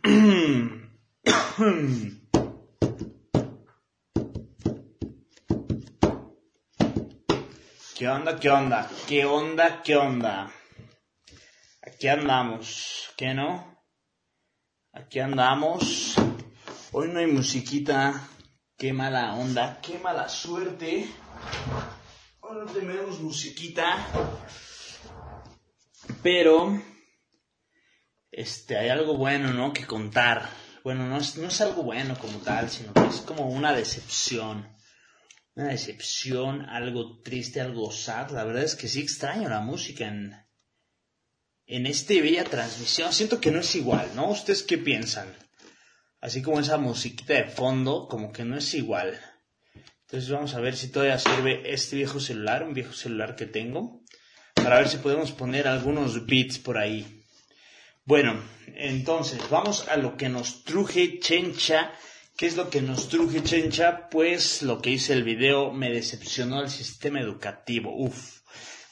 ¿Qué onda? ¿Qué onda? ¿Qué onda? ¿Qué onda? Aquí andamos, ¿qué no? Aquí andamos. Hoy no hay musiquita. Qué mala onda, qué mala suerte. Hoy no tenemos musiquita. Pero, este, hay algo bueno, ¿no? Que contar. Bueno, no es, no es algo bueno como tal, sino que es como una decepción. Una decepción, algo triste, algo sad. La verdad es que sí extraño la música en, en este bella transmisión. Siento que no es igual, ¿no? ¿Ustedes qué piensan? Así como esa musiquita de fondo, como que no es igual. Entonces vamos a ver si todavía sirve este viejo celular, un viejo celular que tengo, para ver si podemos poner algunos beats por ahí. Bueno, entonces vamos a lo que nos truje Chencha. ¿Qué es lo que nos truje Chencha? Pues lo que hice el video me decepcionó el sistema educativo. Uf.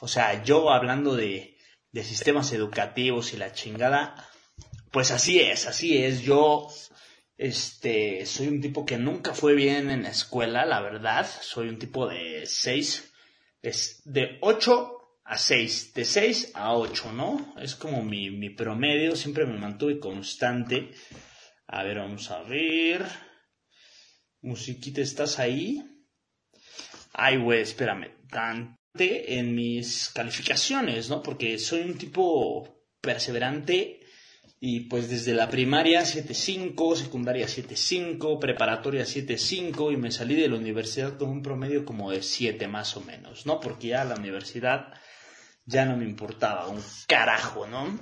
O sea, yo hablando de, de sistemas educativos y la chingada, pues así es, así es. Yo este, soy un tipo que nunca fue bien en la escuela, la verdad. Soy un tipo de 6, es de 8 a 6, de 6 a 8, ¿no? Es como mi, mi promedio, siempre me mantuve constante. A ver, vamos a ver. Musiquita, ¿estás ahí? Ay, güey, espérame. Tante en mis calificaciones, ¿no? Porque soy un tipo perseverante y pues desde la primaria 7.5, secundaria 7.5, preparatoria 7.5 y me salí de la universidad con un promedio como de 7 más o menos, ¿no? Porque ya la universidad ya no me importaba un carajo, ¿no?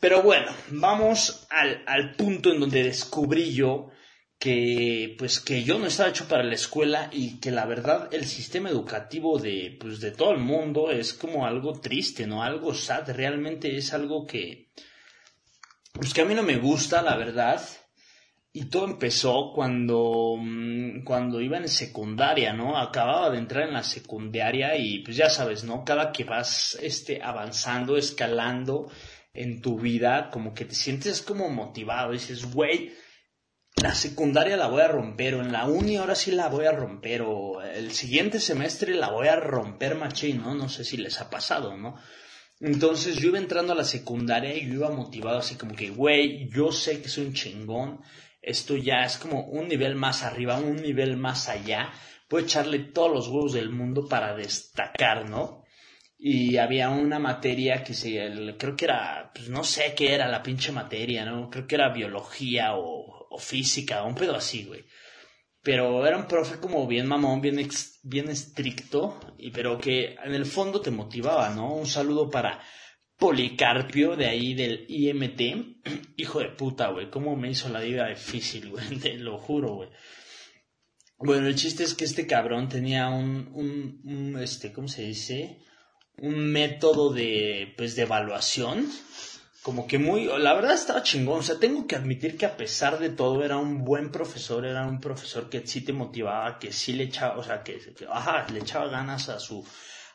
Pero bueno, vamos al, al punto en donde descubrí yo que pues que yo no estaba hecho para la escuela y que la verdad el sistema educativo de pues de todo el mundo es como algo triste, ¿no? Algo sad, realmente es algo que pues que a mí no me gusta, la verdad. Y todo empezó cuando, mm, cuando iba en secundaria, ¿no? Acababa de entrar en la secundaria y pues ya sabes, ¿no? Cada que vas este, avanzando, escalando en tu vida, como que te sientes como motivado. Dices, güey, la secundaria la voy a romper, o en la uni ahora sí la voy a romper, o el siguiente semestre la voy a romper machín, ¿no? No sé si les ha pasado, ¿no? Entonces yo iba entrando a la secundaria y yo iba motivado así como que, güey, yo sé que soy un chingón, esto ya es como un nivel más arriba, un nivel más allá, puedo echarle todos los huevos del mundo para destacar, ¿no? Y había una materia que se, creo que era, pues no sé qué era la pinche materia, ¿no? Creo que era biología o, o física, un pedo así, güey pero era un profe como bien mamón, bien, bien estricto, y pero que en el fondo te motivaba, ¿no? Un saludo para Policarpio de ahí del IMT. Hijo de puta, güey, cómo me hizo la vida difícil, güey, te lo juro, güey. Bueno, el chiste es que este cabrón tenía un, un, un, este, ¿cómo se dice? Un método de, pues, de evaluación como que muy, la verdad estaba chingón, o sea, tengo que admitir que a pesar de todo era un buen profesor, era un profesor que sí te motivaba, que sí le echaba, o sea, que, ajá, le echaba ganas a su,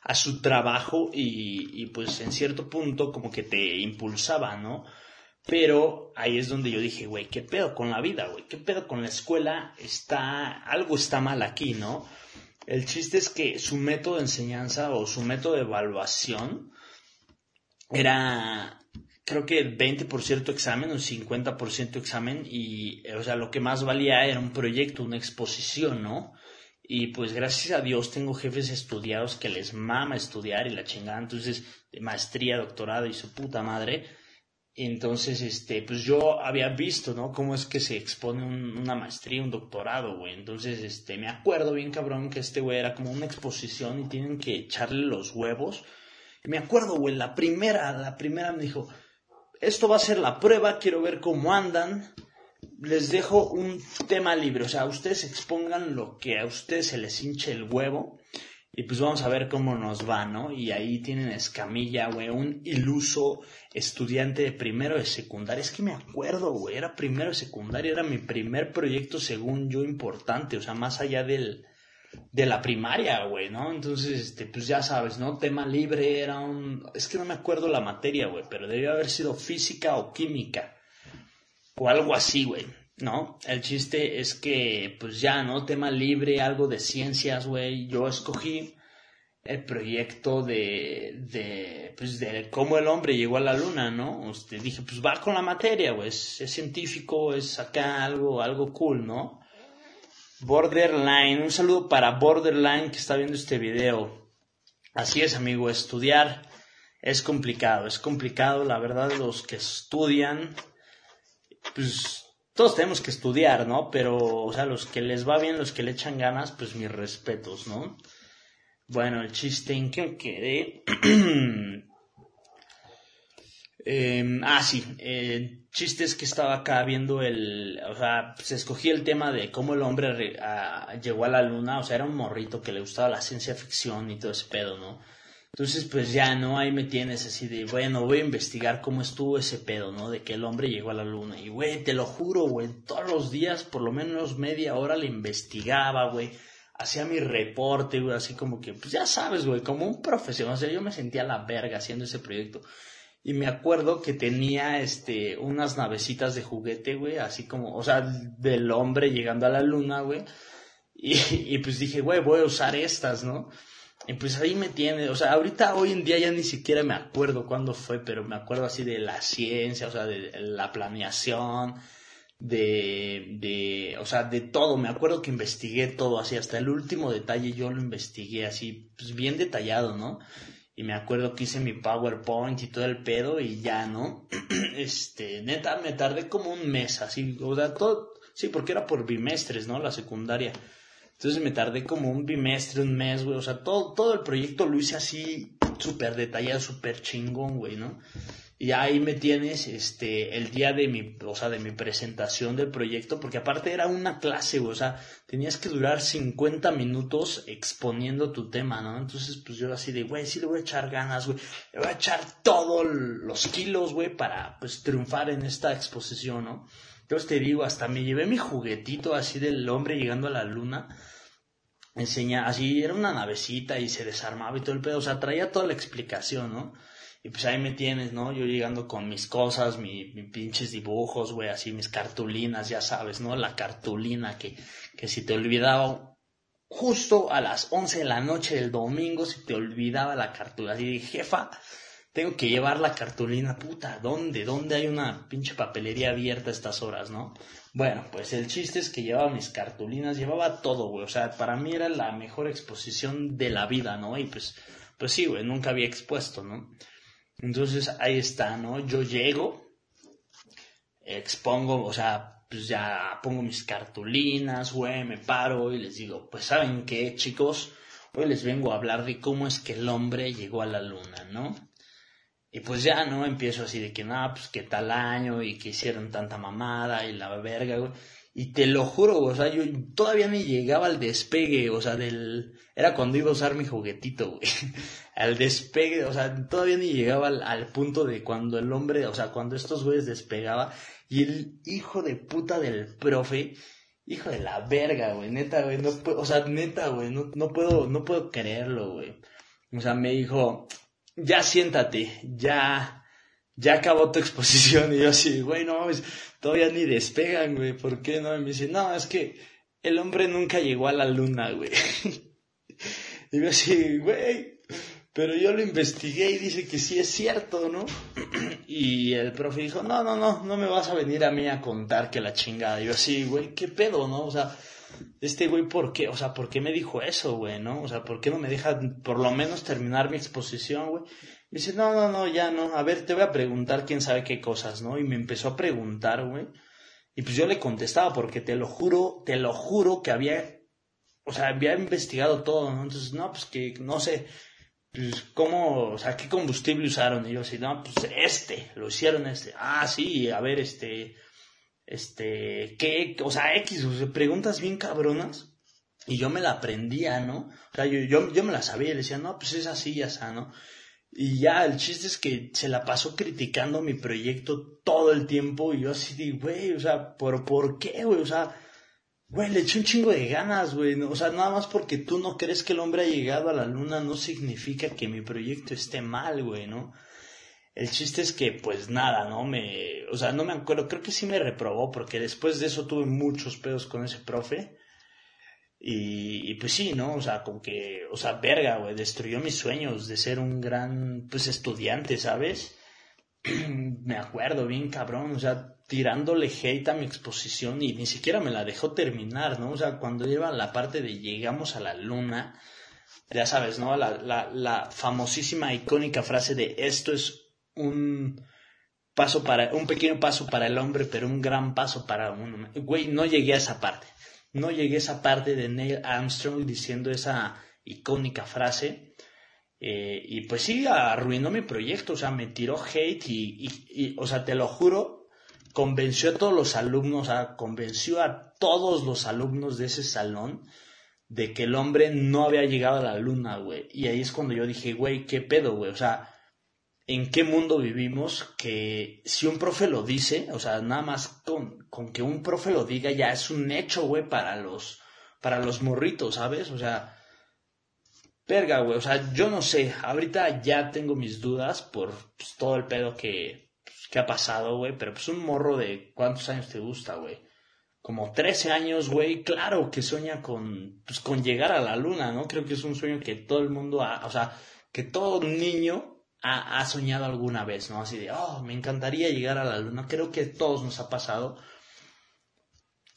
a su trabajo y, y pues en cierto punto como que te impulsaba, ¿no? Pero ahí es donde yo dije, güey, ¿qué pedo con la vida, güey? ¿Qué pedo con la escuela? Está, algo está mal aquí, ¿no? El chiste es que su método de enseñanza o su método de evaluación era creo que 20% examen, un 50% examen y, o sea, lo que más valía era un proyecto, una exposición, ¿no? Y pues gracias a Dios tengo jefes estudiados que les mama estudiar y la chingada, entonces, de maestría, doctorado y su puta madre. Entonces, este, pues yo había visto, ¿no? Cómo es que se expone una maestría, un doctorado, güey. Entonces, este, me acuerdo bien cabrón que este güey era como una exposición y tienen que echarle los huevos. Me acuerdo, güey, la primera, la primera me dijo, esto va a ser la prueba, quiero ver cómo andan. Les dejo un tema libre, o sea, ustedes expongan lo que a ustedes se les hinche el huevo y pues vamos a ver cómo nos va, ¿no? Y ahí tienen Escamilla, güey, un iluso estudiante de primero de secundaria. Es que me acuerdo, güey, era primero de secundaria, era mi primer proyecto según yo importante, o sea, más allá del, de la primaria, güey, ¿no? Entonces, este, pues ya sabes, ¿no? Tema libre era un... Es que no me acuerdo la materia, güey, pero debió haber sido física o química. O algo así, güey, ¿no? El chiste es que, pues ya, ¿no? Tema libre, algo de ciencias, güey. Yo escogí el proyecto de, de, pues de cómo el hombre llegó a la luna, ¿no? Este, dije, pues va con la materia, güey, es, es, científico, es acá algo, algo cool, ¿no? Borderline, un saludo para Borderline que está viendo este video. Así es, amigo, estudiar es complicado, es complicado, la verdad, los que estudian, pues todos tenemos que estudiar, ¿no? Pero, o sea, los que les va bien, los que le echan ganas, pues mis respetos, ¿no? Bueno, el chiste en que quedé. Em, ah, sí, el chiste es que estaba acá viendo el. O sea, se escogí el tema de cómo el hombre llegó a la luna. O sea, era un morrito que le gustaba la ciencia ficción y todo ese pedo, ¿no? Entonces, pues ya, ¿no? Ahí me tienes así de, bueno, voy a investigar cómo estuvo ese pedo, ¿no? De que el hombre llegó a la luna. Y, güey, te lo juro, güey, todos los días, por lo menos media hora, le investigaba, güey hacía mi reporte, güey, así como que, pues ya sabes, güey, como un profesional, o sea, yo me sentía la verga haciendo ese proyecto. Y me acuerdo que tenía, este, unas navecitas de juguete, güey, así como, o sea, del hombre llegando a la luna, güey. Y, y pues dije, güey, voy a usar estas, ¿no? Y pues ahí me tiene, o sea, ahorita hoy en día ya ni siquiera me acuerdo cuándo fue, pero me acuerdo así de la ciencia, o sea, de la planeación, de, de, o sea, de todo. Me acuerdo que investigué todo así, hasta el último detalle yo lo investigué así, pues bien detallado, ¿no? Y me acuerdo que hice mi PowerPoint y todo el pedo y ya, ¿no? este, neta, me tardé como un mes así, o sea, todo, sí, porque era por bimestres, ¿no? La secundaria. Entonces me tardé como un bimestre, un mes, güey. O sea, todo, todo el proyecto lo hice así, súper detallado, súper chingón, güey, ¿no? Y ahí me tienes este el día de mi, o sea, de mi presentación del proyecto, porque aparte era una clase, güey, o sea, tenías que durar 50 minutos exponiendo tu tema, ¿no? Entonces, pues yo así de, güey, sí le voy a echar ganas, güey, le voy a echar todos los kilos, güey, para, pues, triunfar en esta exposición, ¿no? Entonces te digo, hasta me llevé mi juguetito así del hombre llegando a la luna, enseña, así era una navecita y se desarmaba y todo el pedo, o sea, traía toda la explicación, ¿no? Y pues ahí me tienes, ¿no? Yo llegando con mis cosas, mis pinches dibujos, güey, así mis cartulinas, ya sabes, ¿no? La cartulina que, que si te olvidaba justo a las 11 de la noche del domingo, si te olvidaba la cartulina, y dije, jefa, tengo que llevar la cartulina, puta, ¿dónde? ¿Dónde hay una pinche papelería abierta a estas horas, no? Bueno, pues el chiste es que llevaba mis cartulinas, llevaba todo, güey, o sea, para mí era la mejor exposición de la vida, ¿no? Y pues, pues sí, güey, nunca había expuesto, ¿no? Entonces ahí está, ¿no? Yo llego, expongo, o sea, pues ya pongo mis cartulinas, güey, me paro y les digo, pues saben qué, chicos, hoy les vengo a hablar de cómo es que el hombre llegó a la luna, ¿no? Y pues ya, ¿no? Empiezo así de que, no, pues qué tal año y que hicieron tanta mamada y la verga, güey. Y te lo juro, o sea, yo todavía me llegaba al despegue, o sea, del... Era cuando iba a usar mi juguetito, güey. al despegue, o sea, todavía ni llegaba al, punto de cuando el hombre, o sea, cuando estos güeyes despegaba y el hijo de puta del profe, hijo de la verga, güey, neta, güey, no o sea, neta, güey, no, no puedo, no puedo creerlo, güey. O sea, me dijo, ya siéntate, ya, ya acabó tu exposición. Y yo así, güey, no todavía ni despegan, güey, ¿por qué no? Y me dice, no, es que el hombre nunca llegó a la luna, güey. y yo así, güey, pero yo lo investigué y dice que sí es cierto, ¿no? y el profe dijo, no, no, no, no me vas a venir a mí a contar que la chingada. Y yo así, güey, ¿qué pedo, no? O sea, este güey, ¿por qué? O sea, ¿por qué me dijo eso, güey, no? O sea, ¿por qué no me deja por lo menos terminar mi exposición, güey? Me dice, no, no, no, ya no. A ver, te voy a preguntar quién sabe qué cosas, ¿no? Y me empezó a preguntar, güey. Y pues yo le contestaba porque te lo juro, te lo juro que había, o sea, había investigado todo, ¿no? Entonces, no, pues que, no sé, pues, ¿cómo, o sea, qué combustible usaron? Y yo así, no, pues este, lo hicieron este. Ah, sí, a ver, este, este, ¿qué? O sea, X, o sea, preguntas bien cabronas. Y yo me la aprendía, ¿no? O sea, yo, yo, yo me la sabía y le decía, no, pues es así, ya está, ¿no? Y ya, el chiste es que se la pasó criticando mi proyecto todo el tiempo y yo así güey, o sea, ¿por, ¿por qué, güey? O sea, Güey, le eché un chingo de ganas, güey. O sea, nada más porque tú no crees que el hombre ha llegado a la luna no significa que mi proyecto esté mal, güey, ¿no? El chiste es que, pues nada, ¿no? Me, o sea, no me acuerdo, creo que sí me reprobó, porque después de eso tuve muchos pedos con ese profe. Y, y, pues sí, ¿no? O sea, como que, o sea, verga, güey, destruyó mis sueños de ser un gran, pues, estudiante, ¿sabes? me acuerdo bien cabrón, o sea, tirándole hate a mi exposición y ni siquiera me la dejó terminar, ¿no? O sea, cuando iba la parte de llegamos a la luna, ya sabes, ¿no? La, la, la famosísima, icónica frase de esto es un paso para, un pequeño paso para el hombre, pero un gran paso para uno. Güey, no llegué a esa parte. No llegué a esa parte de Neil Armstrong diciendo esa icónica frase. Eh, y pues sí, arruinó mi proyecto, o sea, me tiró hate y, y, o sea, te lo juro, convenció a todos los alumnos, o sea, convenció a todos los alumnos de ese salón de que el hombre no había llegado a la luna, güey. Y ahí es cuando yo dije, güey, ¿qué pedo, güey? O sea, ¿en qué mundo vivimos que si un profe lo dice, o sea, nada más con, con que un profe lo diga ya es un hecho, güey, para los, para los morritos, ¿sabes? O sea, Verga, güey, o sea, yo no sé, ahorita ya tengo mis dudas por pues, todo el pedo que, que ha pasado, güey, pero pues un morro de cuántos años te gusta, güey. Como 13 años, güey, claro que sueña con, pues, con llegar a la luna, ¿no? Creo que es un sueño que todo el mundo ha, o sea, que todo niño ha, ha soñado alguna vez, ¿no? Así de, oh, me encantaría llegar a la luna. Creo que a todos nos ha pasado.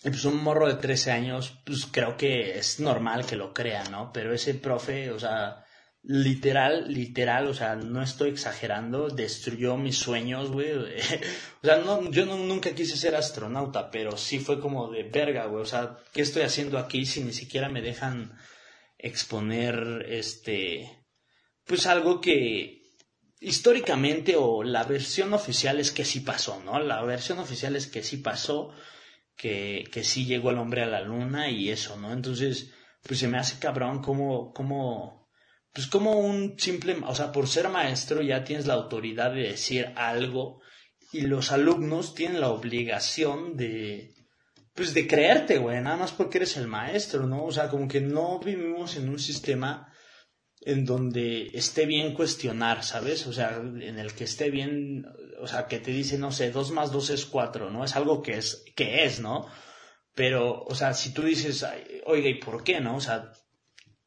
Y pues un morro de 13 años, pues creo que es normal que lo crea, ¿no? Pero ese profe, o sea, literal, literal, o sea, no estoy exagerando, destruyó mis sueños, güey. o sea, no, yo nunca quise ser astronauta, pero sí fue como de verga, güey. O sea, ¿qué estoy haciendo aquí si ni siquiera me dejan exponer, este, pues algo que históricamente o la versión oficial es que sí pasó, ¿no? La versión oficial es que sí pasó que, que sí llegó el hombre a la luna y eso, ¿no? Entonces, pues se me hace cabrón como, como, pues como un simple, o sea, por ser maestro ya tienes la autoridad de decir algo y los alumnos tienen la obligación de, pues de creerte, güey, nada más porque eres el maestro, ¿no? O sea, como que no vivimos en un sistema en donde esté bien cuestionar, ¿sabes? O sea, en el que esté bien, o sea, que te dice, no sé, dos más dos es cuatro, ¿no? Es algo que es, que es, ¿no? Pero, o sea, si tú dices, oiga, ¿y por qué, no? O sea,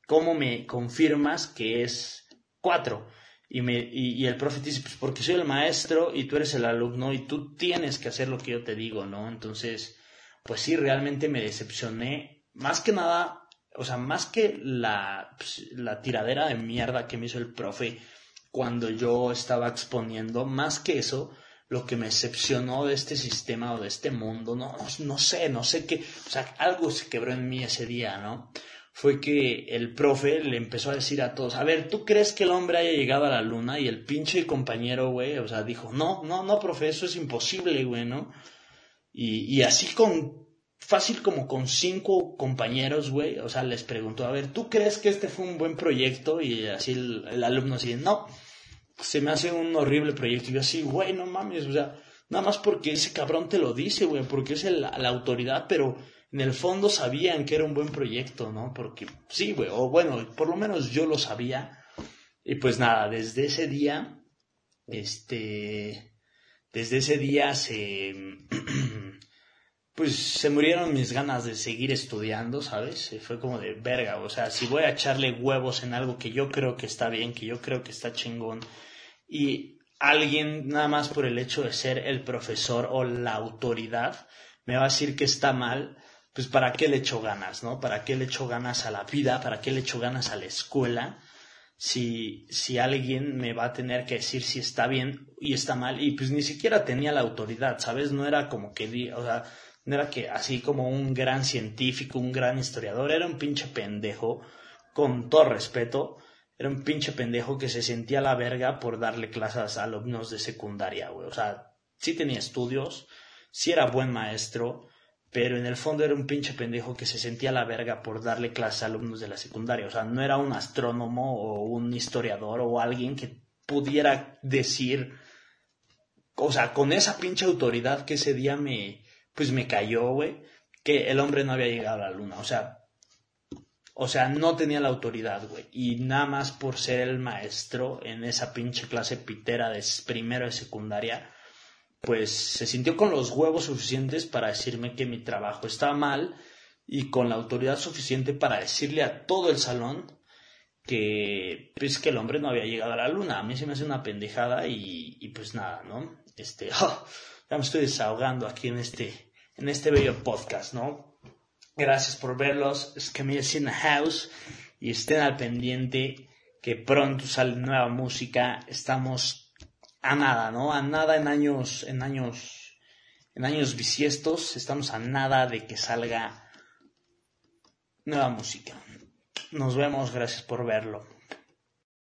¿cómo me confirmas que es cuatro? Y, me, y, el profe dice, pues porque soy el maestro y tú eres el alumno y tú tienes que hacer lo que yo te digo, ¿no? Entonces, pues sí, realmente me decepcioné. Más que nada, o sea, más que la, pues, la tiradera de mierda que me hizo el profe cuando yo estaba exponiendo, más que eso, lo que me decepcionó de este sistema o de este mundo, no, no sé, no sé qué, o sea, algo se quebró en mí ese día, ¿no? Fue que el profe le empezó a decir a todos, a ver, ¿tú crees que el hombre haya llegado a la luna? Y el pinche compañero, güey, o sea, dijo, no, no, no, profe, eso es imposible, güey, ¿no? Y, y así con fácil como con cinco compañeros, güey, o sea, les preguntó, a ver, ¿tú crees que este fue un buen proyecto? Y así el, alumno así, no, se me hace un horrible proyecto. Y yo así, güey, no mames, o sea, nada más porque ese cabrón te lo dice, güey, porque es la autoridad, pero en el fondo sabían que era un buen proyecto, ¿no? Porque sí, güey, o bueno, por lo menos yo lo sabía. Y pues nada, desde ese día, este, desde ese día se... pues se murieron mis ganas de seguir estudiando, ¿sabes? Fue como de verga, o sea, si voy a echarle huevos en algo que yo creo que está bien, que yo creo que está chingón, y alguien nada más por el hecho de ser el profesor o la autoridad me va a decir que está mal, pues para qué le echo ganas, ¿no? ¿Para qué le echo ganas a la vida? ¿Para qué le echo ganas a la escuela? Si, si alguien me va a tener que decir si está bien y está mal, y pues ni siquiera tenía la autoridad, ¿sabes? No era como que, o sea, no era que así como un gran científico, un gran historiador, era un pinche pendejo, con todo respeto, era un pinche pendejo que se sentía la verga por darle clases a alumnos de secundaria, güey. O sea, sí tenía estudios, sí era buen maestro, pero en el fondo era un pinche pendejo que se sentía la verga por darle clases a alumnos de la secundaria. O sea, no era un astrónomo o un historiador o alguien que pudiera decir, o sea, con esa pinche autoridad que ese día me, pues me cayó, güey, que el hombre no había llegado a la luna. O sea, O sea, no tenía la autoridad, güey. Y nada más por ser el maestro en esa pinche clase pitera de primero de secundaria, pues se sintió con los huevos suficientes para decirme que mi trabajo estaba mal y con la autoridad suficiente para decirle a todo el salón que pues que el hombre no había llegado a la luna. A mí se me hace una pendejada y, pues nada, ¿no? Este, oh, ya me estoy desahogando aquí en este, en este bello podcast, ¿no? Gracias por verlos, es que me in the house y estén al pendiente que pronto sale nueva música. Estamos a nada, ¿no? A nada en años, en años, en años bisiestos. Estamos a nada de que salga nueva música. Nos vemos, gracias por verlo.